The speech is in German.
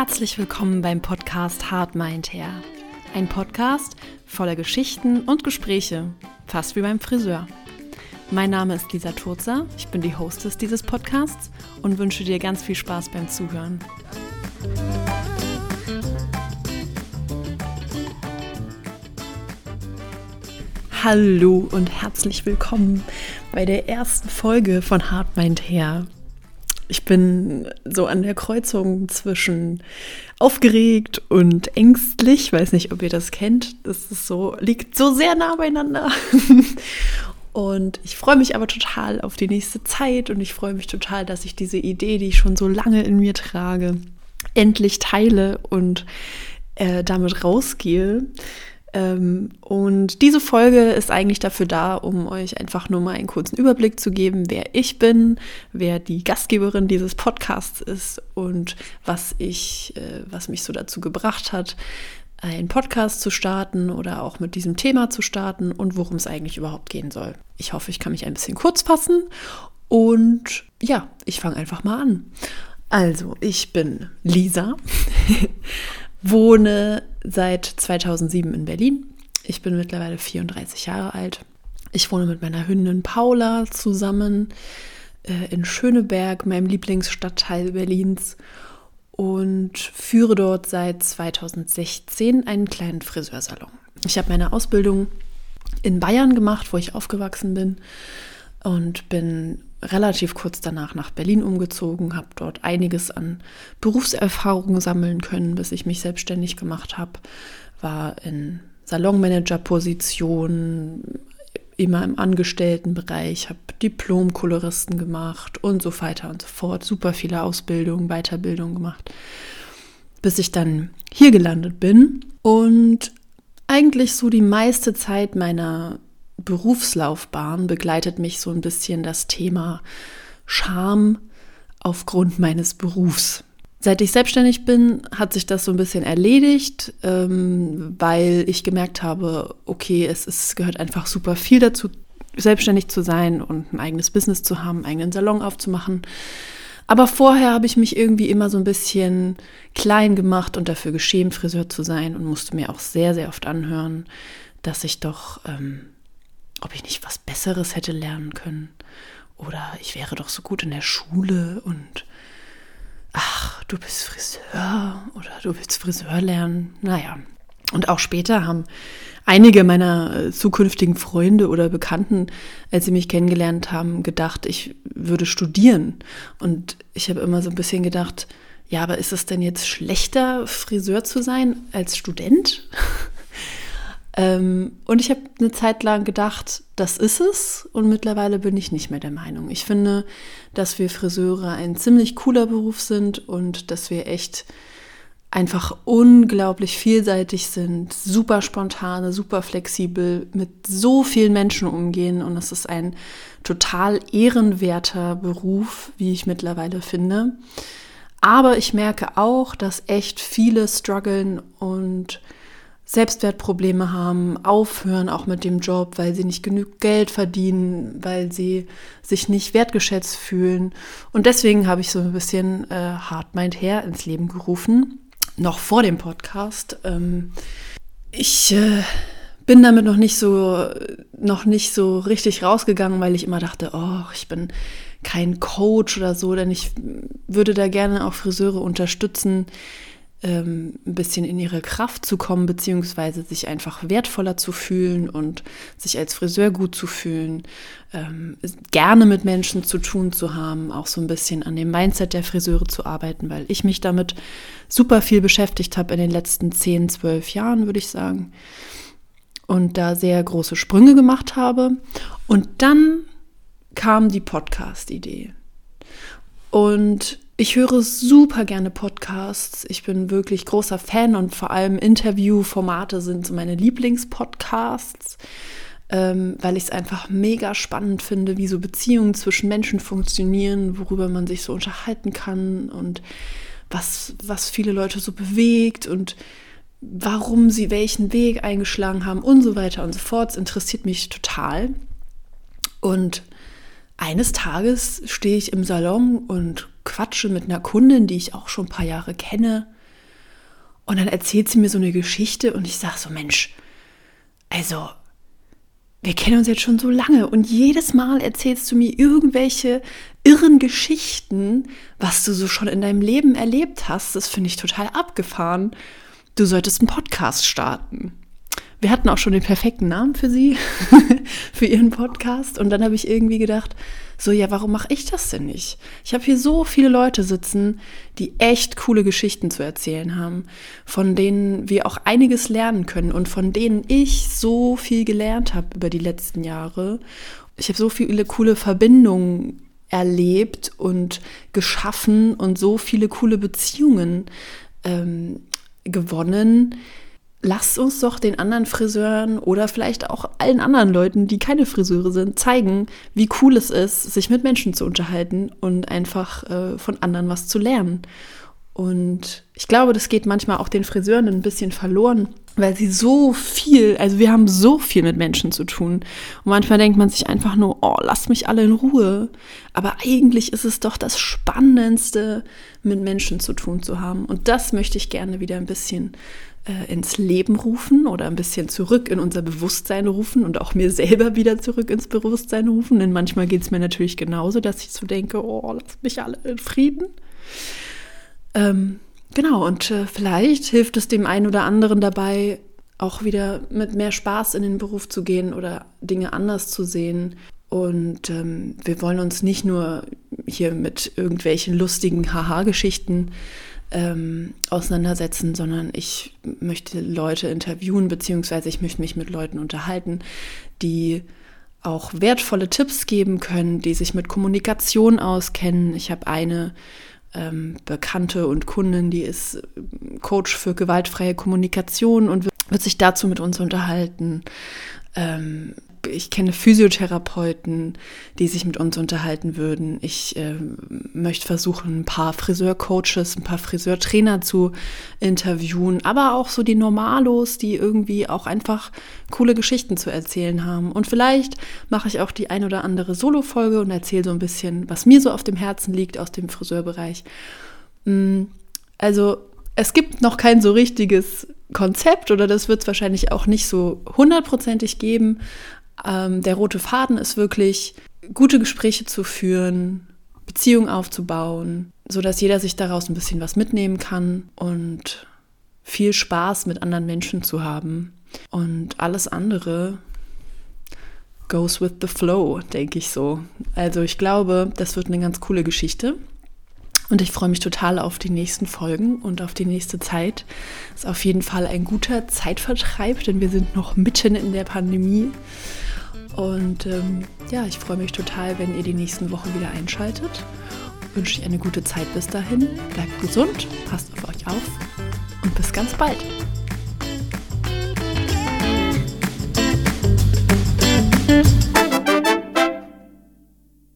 Herzlich willkommen beim Podcast Hard Mind Hair. Ein Podcast voller Geschichten und Gespräche, fast wie beim Friseur. Mein Name ist Lisa Turzer, ich bin die Hostess dieses Podcasts und wünsche dir ganz viel Spaß beim Zuhören. Hallo und herzlich willkommen bei der ersten Folge von Hard Mind Hair. Ich bin so an der Kreuzung zwischen aufgeregt und ängstlich. Weiß nicht, ob ihr das kennt. Das ist so, liegt so sehr nah beieinander. Und ich freue mich aber total auf die nächste Zeit und ich freue mich total, dass ich diese Idee, die ich schon so lange in mir trage, endlich teile und äh, damit rausgehe. Ähm, und diese Folge ist eigentlich dafür da, um euch einfach nur mal einen kurzen Überblick zu geben, wer ich bin, wer die Gastgeberin dieses Podcasts ist und was ich, äh, was mich so dazu gebracht hat, einen Podcast zu starten oder auch mit diesem Thema zu starten und worum es eigentlich überhaupt gehen soll. Ich hoffe, ich kann mich ein bisschen kurz fassen und ja, ich fange einfach mal an. Also, ich bin Lisa, wohne seit 2007 in Berlin. Ich bin mittlerweile 34 Jahre alt. Ich wohne mit meiner Hündin Paula zusammen äh, in Schöneberg, meinem Lieblingsstadtteil Berlins, und führe dort seit 2016 einen kleinen Friseursalon. Ich habe meine Ausbildung in Bayern gemacht, wo ich aufgewachsen bin, und bin relativ kurz danach nach Berlin umgezogen, habe dort einiges an Berufserfahrungen sammeln können, bis ich mich selbstständig gemacht habe, war in Salonmanager-Position, immer im Angestelltenbereich, habe Diplom-Koloristen gemacht und so weiter und so fort, super viele Ausbildungen, Weiterbildungen gemacht, bis ich dann hier gelandet bin. Und eigentlich so die meiste Zeit meiner Berufslaufbahn begleitet mich so ein bisschen das Thema Scham aufgrund meines Berufs. Seit ich selbstständig bin, hat sich das so ein bisschen erledigt, ähm, weil ich gemerkt habe, okay, es, es gehört einfach super viel dazu, selbstständig zu sein und ein eigenes Business zu haben, einen eigenen Salon aufzumachen. Aber vorher habe ich mich irgendwie immer so ein bisschen klein gemacht und dafür geschämt, Friseur zu sein und musste mir auch sehr, sehr oft anhören, dass ich doch ähm, ob ich nicht was Besseres hätte lernen können. Oder ich wäre doch so gut in der Schule und ach, du bist Friseur oder du willst Friseur lernen. Naja. Und auch später haben einige meiner äh, zukünftigen Freunde oder Bekannten, als sie mich kennengelernt haben, gedacht, ich würde studieren. Und ich habe immer so ein bisschen gedacht, ja, aber ist es denn jetzt schlechter, Friseur zu sein als Student? Ähm, und ich habe eine Zeit lang gedacht, das ist es. Und mittlerweile bin ich nicht mehr der Meinung. Ich finde, dass wir Friseure ein ziemlich cooler Beruf sind und dass wir echt einfach unglaublich vielseitig sind, super spontane, super flexibel, mit so vielen Menschen umgehen. Und es ist ein total ehrenwerter Beruf, wie ich mittlerweile finde. Aber ich merke auch, dass echt viele strugglen und Selbstwertprobleme haben, aufhören auch mit dem Job, weil sie nicht genug Geld verdienen, weil sie sich nicht wertgeschätzt fühlen. Und deswegen habe ich so ein bisschen äh, Hard Mind Hair ins Leben gerufen, noch vor dem Podcast. Ähm, ich äh, bin damit noch nicht so, noch nicht so richtig rausgegangen, weil ich immer dachte, oh, ich bin kein Coach oder so, denn ich würde da gerne auch Friseure unterstützen, ähm, ein bisschen in ihre Kraft zu kommen, beziehungsweise sich einfach wertvoller zu fühlen und sich als Friseur gut zu fühlen, ähm, gerne mit Menschen zu tun zu haben, auch so ein bisschen an dem Mindset der Friseure zu arbeiten, weil ich mich damit super viel beschäftigt habe in den letzten 10, 12 Jahren, würde ich sagen. Und da sehr große Sprünge gemacht habe. Und dann kam die Podcast-Idee. Und ich höre super gerne Podcasts. Ich bin wirklich großer Fan und vor allem Interviewformate sind so meine Lieblingspodcasts, ähm, weil ich es einfach mega spannend finde, wie so Beziehungen zwischen Menschen funktionieren, worüber man sich so unterhalten kann und was, was viele Leute so bewegt und warum sie welchen Weg eingeschlagen haben und so weiter und so fort. Es interessiert mich total. Und eines Tages stehe ich im Salon und quatsche mit einer Kundin, die ich auch schon ein paar Jahre kenne. Und dann erzählt sie mir so eine Geschichte und ich sage so, Mensch, also wir kennen uns jetzt schon so lange und jedes Mal erzählst du mir irgendwelche irren Geschichten, was du so schon in deinem Leben erlebt hast. Das finde ich total abgefahren. Du solltest einen Podcast starten. Wir hatten auch schon den perfekten Namen für sie, für ihren Podcast. Und dann habe ich irgendwie gedacht, so, ja, warum mache ich das denn nicht? Ich habe hier so viele Leute sitzen, die echt coole Geschichten zu erzählen haben, von denen wir auch einiges lernen können und von denen ich so viel gelernt habe über die letzten Jahre. Ich habe so viele coole Verbindungen erlebt und geschaffen und so viele coole Beziehungen ähm, gewonnen lasst uns doch den anderen Friseuren oder vielleicht auch allen anderen Leuten, die keine Friseure sind, zeigen, wie cool es ist, sich mit Menschen zu unterhalten und einfach äh, von anderen was zu lernen. Und ich glaube, das geht manchmal auch den Friseuren ein bisschen verloren, weil sie so viel, also wir haben so viel mit Menschen zu tun. Und manchmal denkt man sich einfach nur, oh, lasst mich alle in Ruhe. Aber eigentlich ist es doch das Spannendste, mit Menschen zu tun zu haben. Und das möchte ich gerne wieder ein bisschen äh, ins Leben rufen oder ein bisschen zurück in unser Bewusstsein rufen und auch mir selber wieder zurück ins Bewusstsein rufen. Denn manchmal geht es mir natürlich genauso, dass ich so denke, oh, lasst mich alle in Frieden. Ähm, genau, und äh, vielleicht hilft es dem einen oder anderen dabei, auch wieder mit mehr Spaß in den Beruf zu gehen oder Dinge anders zu sehen. Und ähm, wir wollen uns nicht nur hier mit irgendwelchen lustigen Haha-Geschichten ähm, auseinandersetzen, sondern ich möchte Leute interviewen, beziehungsweise ich möchte mich mit Leuten unterhalten, die auch wertvolle Tipps geben können, die sich mit Kommunikation auskennen. Ich habe eine ähm, Bekannte und Kundin, die ist Coach für gewaltfreie Kommunikation und wird sich dazu mit uns unterhalten. Ähm, ich kenne Physiotherapeuten, die sich mit uns unterhalten würden. Ich äh, möchte versuchen, ein paar Friseurcoaches, ein paar Friseurtrainer zu interviewen, aber auch so die Normalos, die irgendwie auch einfach coole Geschichten zu erzählen haben. Und vielleicht mache ich auch die ein oder andere Solo-Folge und erzähle so ein bisschen, was mir so auf dem Herzen liegt aus dem Friseurbereich. Mm, also es gibt noch kein so richtiges Konzept oder das wird es wahrscheinlich auch nicht so hundertprozentig geben, ähm, der rote Faden ist wirklich, gute Gespräche zu führen, Beziehungen aufzubauen, sodass jeder sich daraus ein bisschen was mitnehmen kann und viel Spaß mit anderen Menschen zu haben. Und alles andere goes with the flow, denke ich so. Also ich glaube, das wird eine ganz coole Geschichte. Und ich freue mich total auf die nächsten Folgen und auf die nächste Zeit. Ist auf jeden Fall ein guter Zeitvertreib, denn wir sind noch mitten in der Pandemie. Und ähm, ja, ich freue mich total, wenn ihr die nächsten Wochen wieder einschaltet. Wünsche euch eine gute Zeit bis dahin. Bleibt gesund, passt auf euch auf und bis ganz bald.